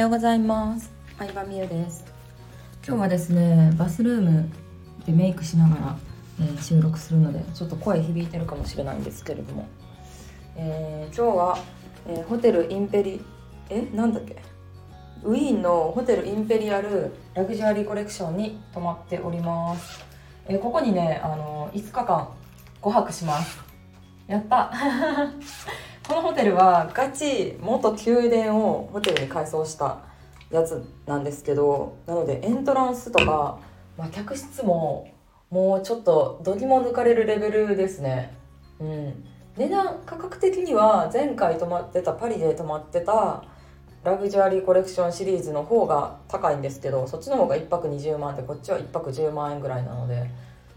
ようございます。相葉美優です。今日はですねバスルームでメイクしながら、えー、収録するのでちょっと声響いてるかもしれないんですけれども、えー、今日は、えー、ホテルインペリえなんだっけ？ウィーンのホテルインペリアルラグジュアリーコレクションに泊まっております、えここにねあの5日間5泊します。やったこのホテルはガチ元宮殿をホテルに改装したやつなんですけどなのでエントランスとか、まあ、客室ももうちょっとどぎも抜かれるレベルですね。うん。値段価格的には前回泊まってたパリで泊まってたラグジュアリーコレクションシリーズの方が高いんですけどそっちの方が1泊20万でこっちは1泊10万円ぐらいなので。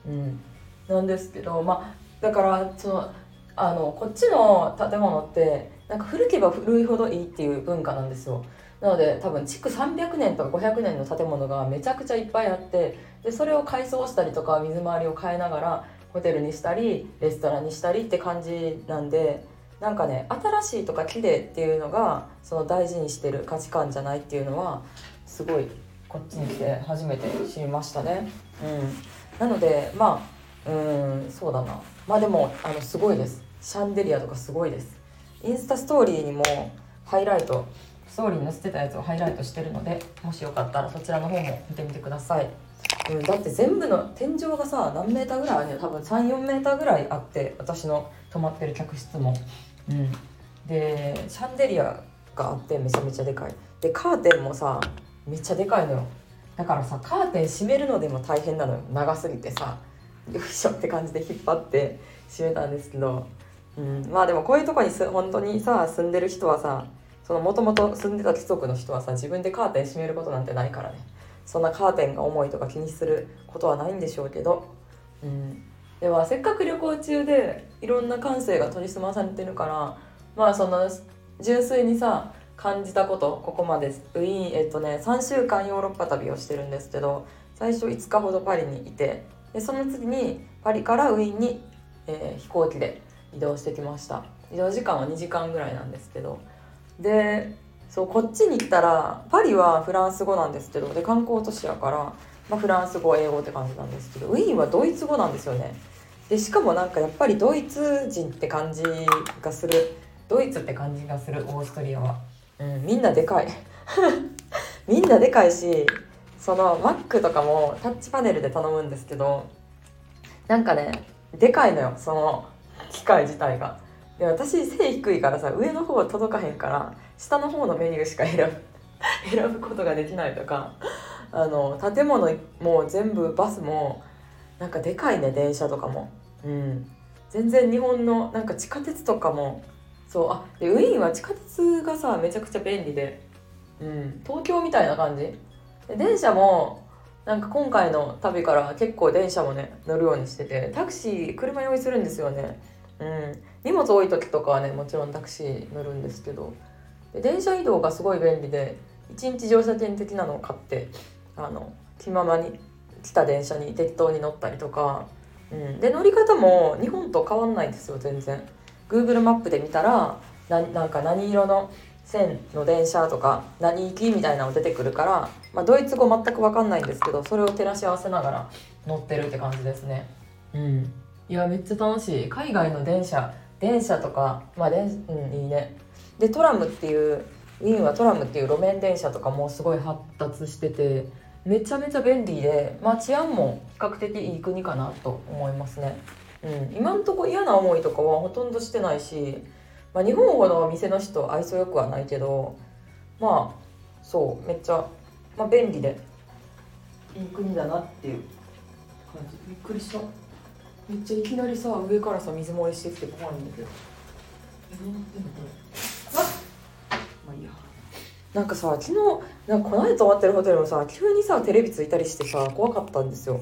うん。なんですけどまあだからそのあのこっちの建物ってなんか古けば古いほどいいっていう文化なんですよ。なので多分築300年とか500年の建物がめちゃくちゃいっぱいあってでそれを改装したりとか水回りを変えながらホテルにしたりレストランにしたりって感じなんでなんかね新しいとか綺麗っていうのがその大事にしてる価値観じゃないっていうのはすごいこっちに来て初めて知りましたね。うん、なのでまあうんそうだな。まあでもあのすごいです。シャンデリアとかすごいです。インスタストーリーにもハイライトストーリーに載せてたやつをハイライトしてるのでもしよかったらそちらの方も見てみてください、うん、だって全部の天井がさ何メーターぐらいあるのよ。多分34メーターぐらいあって私の泊まってる客室も。うん。でシャンデリアがあってめちゃめちゃでかい。でカーテンもさめっちゃでかいのよ。だからさカーテン閉めるのでも大変なのよ。長すぎてさ。よいしょって感じで引っ張って閉めたんですけど。うん、まあでもこういうとこにす本当にさ住んでる人はさもともと住んでた貴族の人はさ自分でカーテン閉めることなんてないからね。そんなカーテンが重いとか気にすることはないんでしょうけど、うん、ではせっかく旅行中でいろんな感性が研ぎ澄まされてるからまあその純粋にさ感じたことここまでウィーンえっとね3週間ヨーロッパ旅をしてるんですけど最初5日ほどパリにいてでその次にパリからウィーンに、えー、飛行機で移動してきました。移動時間は2時間ぐらいなんですけど。でそうこっちに来たらパリはフランス語なんですけどで観光都市やから、まあ、フランス語英語って感じなんですけどウィーンはドイツ語なんですよね。でしかもなんかやっぱりドイツ人って感じがする。ドイツって感じがするオーストリアは、うん、みんなでかい。みんなでかいしその Mac とかもタッチパネルで頼むんですけどなんかねでかいのよ。その機械自体が。で私背低いからさ上の方は届かへんから下の方のメニューしか選ぶ 選ぶことができないとかあの建物も全部バスもなんかでかいね電車とかも。うん。全然日本のなんか地下鉄とかもそうあでウィーンは地下鉄がさめちゃくちゃ便利で、うん、東京みたいな感じ。で電車もなんか今回の旅から結構電車もね乗るようにしててタクシー車用意するんですよね。うん、荷物多い時とかはねもちろんタクシー乗るんですけど。で電車移動がすごい便利で1日乗車券的なのを買ってあの気ままに来た電車に適当に乗ったりとか、うん、で乗り方も日本と変わんないんですよ全然。Google マップで見たらななんか何色の線の電車とか何行きみたいなの出てくるから、まあ、ドイツ語全く分かんないんですけどそれを照らし合わせながら乗ってるって感じですね。うん。いやめっちゃ楽しい。海外の電車電車とかまあ電うんいいね。でトラムっていうウィーンはトラムっていう路面電車とかもすごい発達しててめちゃめちゃ便利で、まあ、治安も比較的いい国かなと思いますね、うん、今んとこ嫌な思いとかはほとんどしてないし、まあ、日本ほど店の人愛想よくはないけどまあそうめっちゃ、まあ、便利で。いい国だなっていう感じ。びっくりした。めっちゃいきなりさ上からさ水漏れしてきて怖いんだけどえどうなってんのこれあまあいいやなんかさ昨日なんかこの間泊まってるホテルもさ急にさテレビついたりしてさ怖かったんですよ。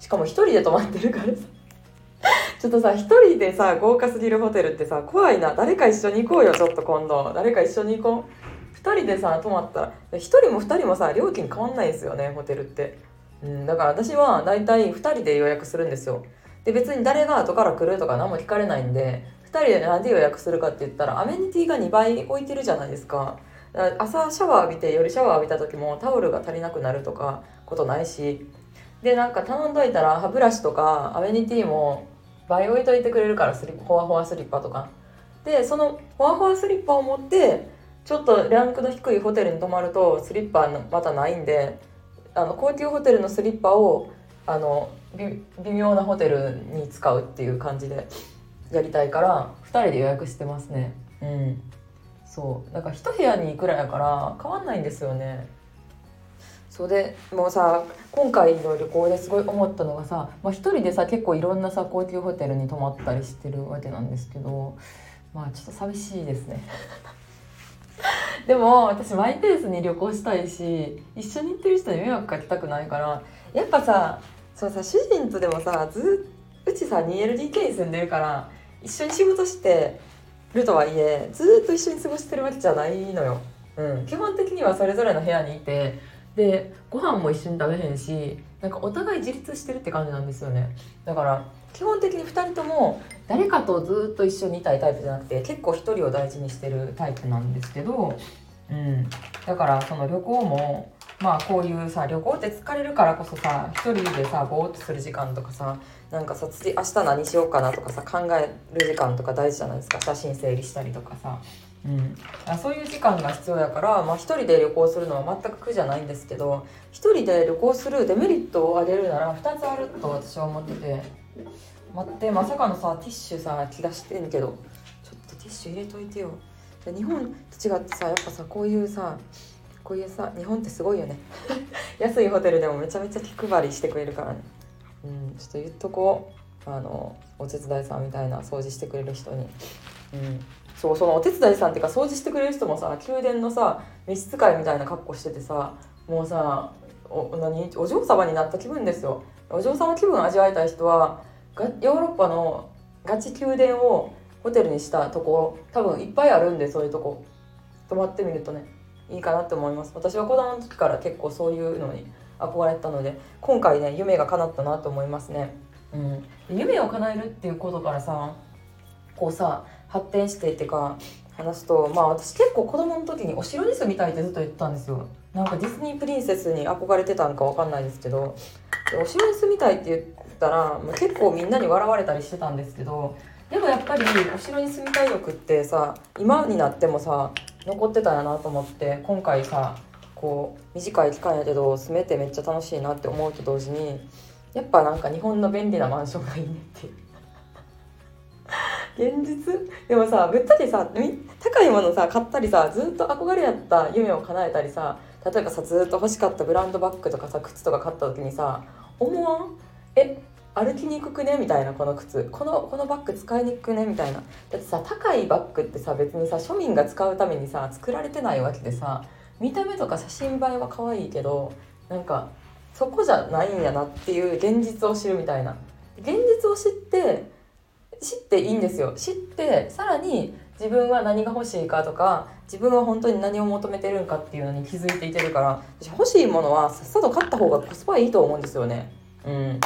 しかも一人で泊まってるからさ。ちょっとさ一人でさ豪華すぎるホテルってさ怖いな。誰か一緒に行こうよちょっと今度。誰か一緒に行こう。2人でさ泊まったら。1人も2人もさ料金変わんないですよねホテルって、うん、だから私は大体2人で予約するんですよ。で別に誰が後から来るとか何も聞かれないんで2人で何で予約するかって言ったらアメニティが2倍置いてるじゃないですか。朝シャワー浴びて夜シャワー浴びた時もタオルが足りなくなるとかことないし。でなんか頼んどいたら歯ブラシとかアメニティも倍置いといてくれるからスリッホワホワスリッパとか。でそのホワホワスリッパを持ってちょっとランクの低いホテルに泊まるとスリッパまたないんであの高級ホテルのスリッパをあの微妙なホテルに使うっていう感じでやりたいから2人で予約してますね。うん。そう。なんか1部屋にいくらやから変わんないんですよね。そうでもうさ今回の旅行ですごい思ったのがさ、まあ、1人でさ結構いろんなさ高級ホテルに泊まったりしてるわけなんですけどまあちょっと寂しいですね。でも私マイペースに旅行したいし一緒に行ってる人に迷惑かけたくないからやっぱさそうさ主人とでもさずうちさ 2LDK に住んでるから一緒に仕事してるとはいえずっと一緒に過ごしてるわけじゃないのよ。うん、基本的にはそれぞれの部屋にいてでご飯も一緒に食べへんしなんかお互い自立してるって感じなんですよね。だから基本的に2人とも誰かとずっと一緒にいたいタイプじゃなくて結構1人を大事にしてるタイプなんですけど、うん、だからその旅行もまあこういうさ旅行って疲れるからこそさ1人でさぼーっとする時間とかさなんかさ次明日何しようかなとかさ考える時間とか大事じゃないですか。写真整理したりとかさ、うん、そういう時間が必要やから、まあ、1人で旅行するのは全く苦じゃないんですけど1人で旅行するデメリットを挙げるなら2つあると私は思ってて。待ってまさかのさティッシュさ気がしてんけどちょっとティッシュ入れといてよ。で日本と違ってさやっぱさこういうさこういうさ日本ってすごいよね。安いホテルでもめちゃめちゃ気配りしてくれるからね。うんちょっと言っとこう。あのお手伝いさんみたいな掃除してくれる人に。うん。そうそのお手伝いさんっていうか掃除してくれる人もさ宮殿のさ召使いみたいな格好しててさもうさお何？お嬢様になった気分ですよ。お嬢様気分味わいたい人はヨーロッパのガチ宮殿をホテルにしたとこ多分いっぱいあるんでそういうとこ。泊まってみるとね。いいかなって思います。私は子供の時から結構そういうのに憧れたので今回ね夢が叶ったなと思いますね。うん、夢を叶えるっていうことからさこうさ発展してっていうか話すとまあ私結構子供の時にお城に住みたいってずっと言ったんですよ。なんかディズニープリンセスに憧れてたんかわかんないですけどお城に住みたいって言ったら、結構みんなに笑われたりしてたんですけどでもやっぱりお城に住みたい欲ってさ今になってもさ残ってたんやなと思って今回さこう短い期間やけど住めてめっちゃ楽しいなって思うと同時にやっぱなんか日本の便利なマンションがいいねって。現実？でもさぶっちゃけさ高いものさ買ったりさずっと憧れやった夢を叶えたりさ例えばさずっと欲しかったブランドバッグとかさ靴とか買った時にさ思わん？え歩きにくくねみたいなこの靴。このこのバッグ使いにくくねみたいな。だってさ高いバッグってさ別にさ庶民が使うためにさ作られてないわけでさ見た目とか写真映えは可愛いけどなんかそこじゃないんやなっていう現実を知るみたいな。現実を知って知っていいんですよ。知ってさらに自分は何が欲しいかとか自分は本当に何を求めてるんかっていうのに気づいていてるから私欲しいものはさっさと買った方がコスパいいと思うんですよね。うん。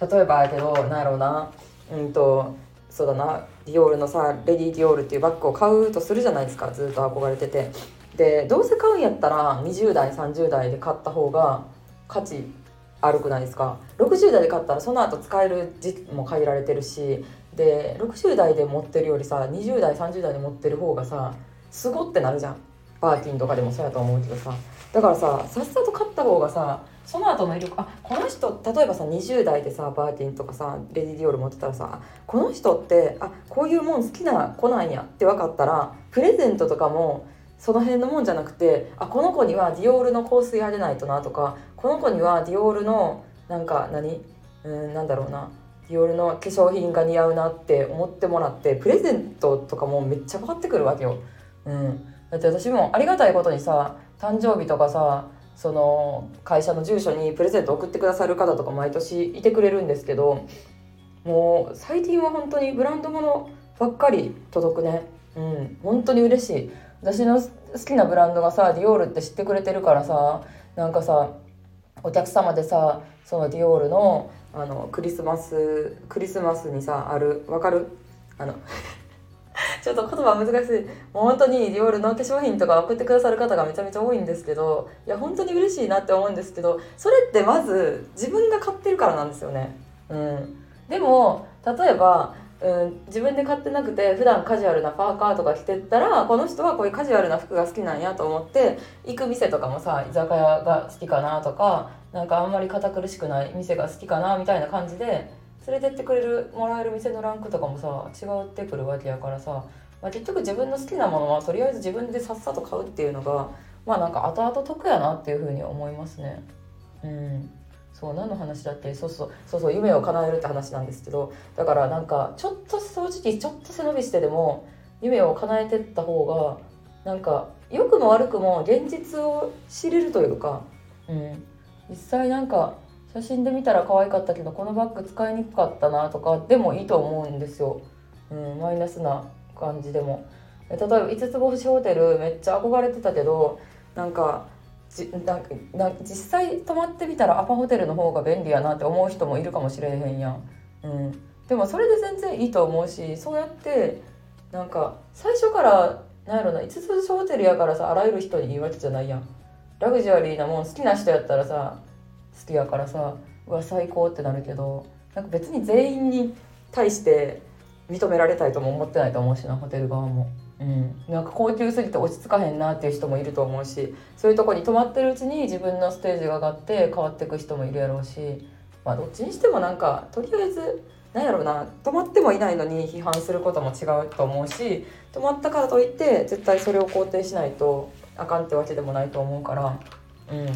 例えばやけどなんやろうな。うんとそうだな。ディオールのさレディ・ディオールっていうバッグを買うとするじゃないですか。ずっと憧れてて。でどうせ買うんやったら20代30代で買った方が価値あるくないですか。60代で買ったらその後使える時期も限られてるし。で60代で持ってるよりさ20代30代で持ってる方がさすごってなるじゃん。バーキンとかでもそうやと思うけどさ。だからささっさと買った方がさその後の威力あこの人例えばさ20代でさバーキンとかさレディ・ディオール持ってたらさこの人ってあこういうもん好きな子なんやって分かったらプレゼントとかもその辺のもんじゃなくてあこの子にはディオールの香水あげないとなとかこの子にはディオールのなんか何うんなんだろうなディオールの化粧品が似合うなって思ってもらってプレゼントとかもめっちゃかかってくるわけよ。うん、だって私もありがたいことにさ誕生日とかさその会社の住所にプレゼント送ってくださる方とか毎年いてくれるんですけどもう最近は本当にブランド物ばっかり届くね。うん。本当に嬉しい。私の好きなブランドがさディオールって知ってくれてるからさなんかさお客様でさそのディオールのあのクリスマスクリスマスにさあるわかる？あのちょっと言葉難しいもう本当にディオールの化粧品とか送ってくださる方がめちゃめちゃ多いんですけどいや本当に嬉しいなって思うんですけどそれってまず自分が買ってるからなんですよね。うん、でも例えばうん、自分で買ってなくて普段カジュアルなパーカーとか着てったらこの人はこういうカジュアルな服が好きなんやと思って行く店とかもさ居酒屋が好きかなとかなんかあんまり堅苦しくない店が好きかなみたいな感じで連れてってくれるもらえる店のランクとかもさ違ってくるわけやからさ、まあ、結局自分の好きなものはとりあえず自分でさっさと買うっていうのがまあなんか後々得やなっていうふうに思いますね。うん。そう何の話だっけ？そうそうそうそう夢を叶えるって話なんですけどだからなんかちょっと正直ちょっと背伸びしてでも夢を叶えてった方がなんか良くも悪くも現実を知れるというか、うん、実際なんか写真で見たら可愛かったけどこのバッグ使いにくかったなとかでもいいと思うんですよ、うん、マイナスな感じでも。例えば5つ星ホテルめっちゃ憧れてたけどなんかじなな実際泊まってみたらアパホテルの方が便利やなって思う人もいるかもしれへんやん、うん、でもそれで全然いいと思うしそうやってなんか最初からなんやろな5つ星ホテルやからさあらゆる人に言うわけじゃないやん。ラグジュアリーなもん好きな人やったらさ好きやからさうわ最高ってなるけどなんか別に全員に対して認められたいとも思ってないと思うしなホテル側も。うん、なんか高級すぎて落ち着かへんなっていう人もいると思うしそういうとこに泊まってるうちに自分のステージが上がって変わっていく人もいるやろうしまあどっちにしてもなんかとりあえずなんやろうな泊まってもいないのに批判することも違うと思うし泊まったからといって絶対それを肯定しないとあかんってわけでもないと思うから、うん、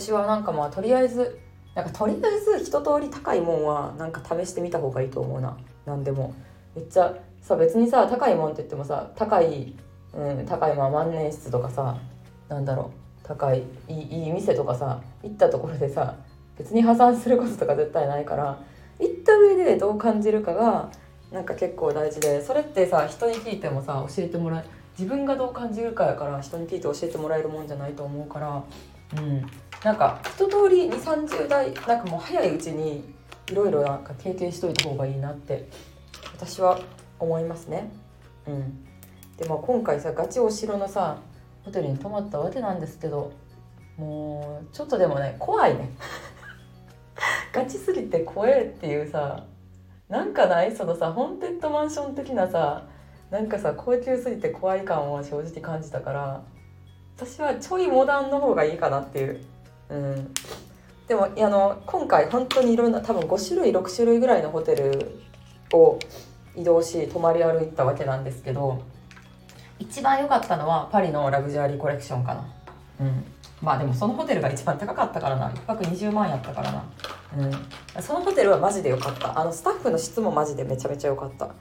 私はなんかまあとりあえずなんかとりあえず一通り高いもんはなんか試してみた方がいいと思うな。何でも。めっちゃさ別にさ高いもんって言ってもさ高い、うん、高いまあ万年筆とかさなんだろう。高いいいいい店とかさ行ったところでさ別に破産することとか絶対ないから行った上でどう感じるかがなんか結構大事でそれってさ人に聞いてもさ教えてもらえ自分がどう感じるかやから人に聞いて教えてもらえるもんじゃないと思うからうん。なんか一通り2 3 0代なんかもう早いうちにいろいろなんか経験しといた方がいいなって私は思いますね。うん、でも今回さガチお城のさホテルに泊まったわけなんですけどもうちょっとでもね怖いね。ガチすぎて怖えっていうさなんかない？そのさホーンテッドマンション的なさなんかさ高級すぎて怖い感を正直感じたから私はちょいモダンの方がいいかなっていう。うん、でもあの今回本当にいろんな多分5種類6種類ぐらいのホテルを移動し泊まり歩いたわけなんですけど一番良かったのはパリのラグジュアリーコレクションかな。うん。まあでもそのホテルが一番高かったからな。1泊20万やったからな。うん。そのホテルはマジで良かった。あのスタッフの質もマジでめちゃめちゃ良かった、ま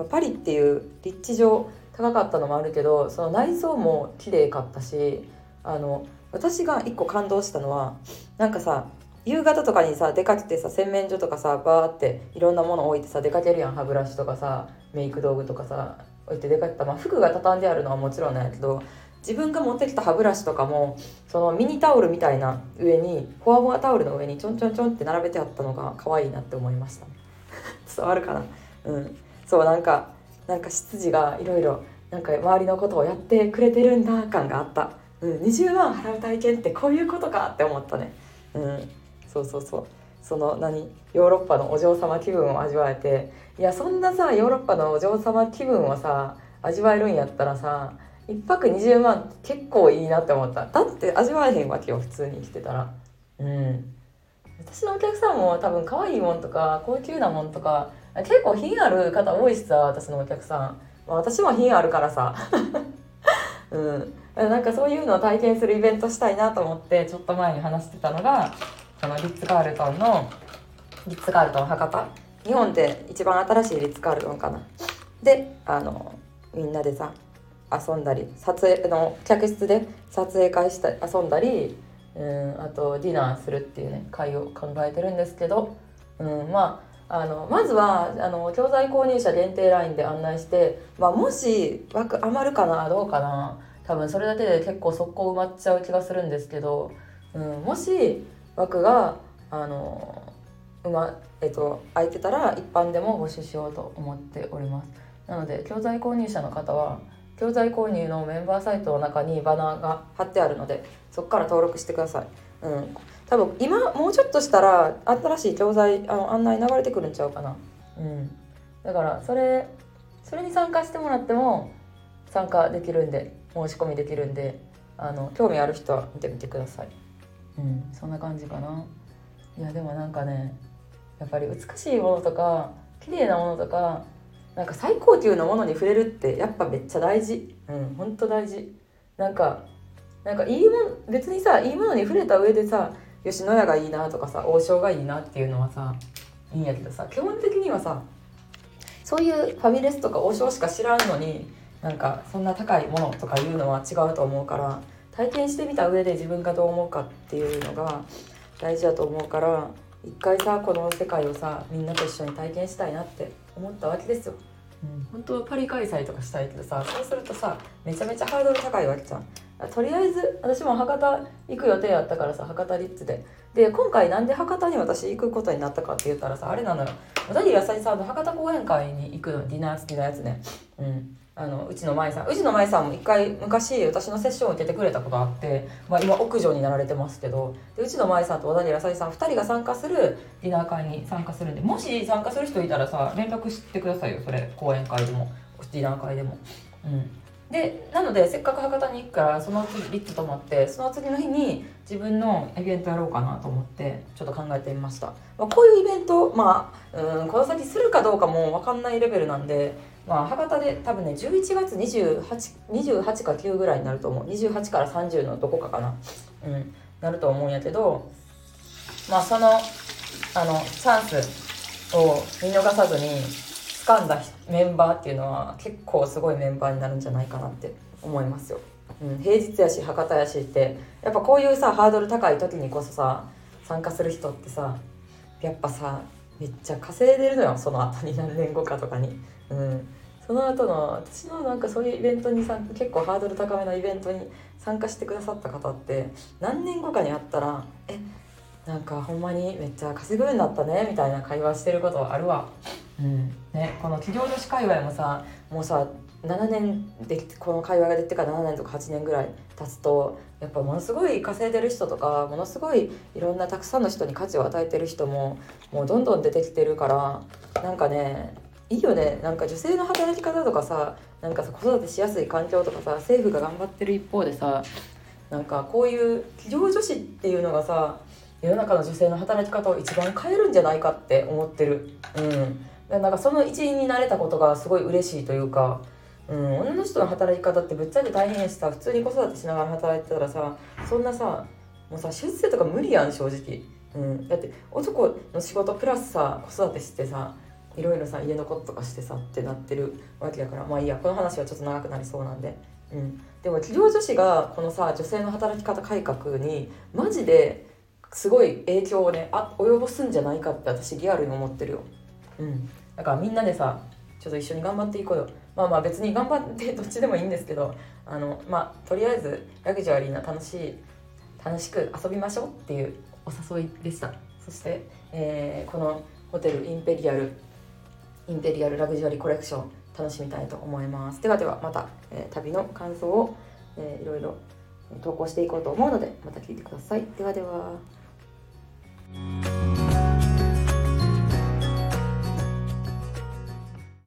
あ、パリっていう立地上高かったのもあるけどその内装も綺麗かったしあの私が一個感動したのはなんかさ夕方とかにさ出かけてさ洗面所とかさバーっていろんなもの置いてさ出かけるやん歯ブラシとかさメイク道具とかさ置いて出かけた、まあ、服が畳んであるのはもちろんなんやけど自分が持ってきた歯ブラシとかもそのミニタオルみたいな上にフォアフォアタオルの上にちょんちょんちょんって並べてあったのが可愛いなって思いました。伝わるかな？うん。そうなんかなんか執事がいろいろなんか周りのことをやってくれてるんだ感があった、うん、20万払う体験ってこういうことかって思ったね。うんそうそうそう。その何？ヨーロッパのお嬢様気分を味わえて。いやそんなさヨーロッパのお嬢様気分をさ味わえるんやったらさ1泊20万結構いいなって思った。だって味わえへんわけよ普通に生きてたら。うん。私のお客さんも多分可愛いもんとか高級なもんとか結構品ある方多いしさ私のお客さん、まあ、私も品あるからさ。うん。なんかそういうのを体験するイベントしたいなと思ってちょっと前に話してたのがそのリッツ・カールトンのリッツ・カールトン博多。日本で一番新しいリッツ・カールトンかな。であのみんなでさ遊んだり撮影の客室で撮影会した遊んだりうんあとディナーするっていうね会を考えてるんですけど、うん、まああのまずはあの教材購入者限定 LINE で案内して、まあ、もし枠余るかなどうかな多分それだけで結構速攻埋まっちゃう気がするんですけど、うん、もし枠があのまえっと空いてたら一般でも募集しようと思っております。なので教材購入者の方は教材購入のメンバーサイトの中にバナーが貼ってあるのでそこから登録してください。うん、多分今もうちょっとしたら新しい教材あの案内流れてくるんちゃうかな。うん、だからそれそれに参加してもらっても参加できるんで申し込みできるんであの興味ある人は見てみてください。うん、そんな感じかな。いやでもなんかねやっぱり美しいものとか綺麗なものとかなんか最高級のものに触れるってやっぱめっちゃ大事うんほんと大事なんかなんかいいもん別にさいいものに触れた上でさ吉野家がいいなとかさ王将がいいなっていうのはさいいんやけどさ基本的にはさそういうファミレスとか王将しか知らんのになんかそんな高いものとかいうのは違うと思うから体験してみた上で自分がどう思うかっていうのが大事だと思うから一回さこの世界をさみんなと一緒に体験したいなって思ったわけですよ。うん、本当はパリ開催とかしたいけどさそうするとさめちゃめちゃハードル高いわけじゃん。とりあえず私も博多行く予定やったからさ博多リッツで。で今回なんで博多に私行くことになったかって言ったらさあれなのよ。小田切あさりさんの博多講演会に行くのディナー付きのやつね。うん。あのうちの舞さん。うちの舞さんも一回昔私のセッションを受けてくれたことあって、まあ、今屋上になられてますけど。でうちの舞さんと小田切あさりさん2人が参加するディナー会に参加するんで。もし参加する人いたらさ連絡してくださいよそれ。講演会でも。ディナー会でも。うん。でなのでせっかく博多に行くからその次リッツ泊まってその次の日に自分のイベントやろうかなと思ってちょっと考えてみました、まあ、こういうイベントまあうんこの先するかどうかも分かんないレベルなんでまあ博多で多分ね11月 28, 28か9ぐらいになると思う。28から30のどこかかな。うんなると思うんやけどまあそのあのチャンスを見逃さずに掴んだメンバーっていうのは結構すごいメンバーになるんじゃないかなって思いますよ。うん、平日やし博多やしってやっぱこういうさハードル高い時にこそさ参加する人ってさやっぱさめっちゃ稼いでるのよその後に何年後かとかに。うんその後の私のなんかそういうイベントにさ結構ハードル高めのイベントに参加してくださった方って何年後かに会ったら「えなんかほんまにめっちゃ稼ぐようになったね」みたいな会話してることあるわ。うん。ね、この企業女子界隈もさもうさ7年でこの会話が出てから7年とか8年ぐらい経つとやっぱものすごい稼いでる人とかものすごいいろんなたくさんの人に価値を与えてる人ももうどんどん出てきてるからなんかねいいよね。なんか女性の働き方とかさなんかさ子育てしやすい環境とかさ政府が頑張ってる一方でさなんかこういう企業女子っていうのがさ世の中の女性の働き方を一番変えるんじゃないかって思ってる。うん。なんかその一員になれたことがすごい嬉しいというか、うん、女の人の働き方ってぶっちゃけ大変しさ普通に子育てしながら働いてたらさそんなさもうさ出世とか無理やん正直、うん、だって男の仕事プラスさ子育てしてさいろいろさ家のこととかしてさってなってるわけだからまあいいやこの話はちょっと長くなりそうなんで、うん、でも企業女子がこのさ女性の働き方改革にマジですごい影響をねあ及ぼすんじゃないかって私リアルに思ってるよ。うん。だからみんなでさちょっと一緒に頑張っていこうよ。まあまあ別に頑張って どっちでもいいんですけどあのまあとりあえずラグジュアリーな楽しい楽しく遊びましょうっていうお誘いでした。そして、えー、このホテルインペリアルインペリアルラグジュアリーコレクション楽しみたいと思います。ではではまた、えー、旅の感想を、えー、いろいろ投稿していこうと思うのでまた聞いてください。ではでは。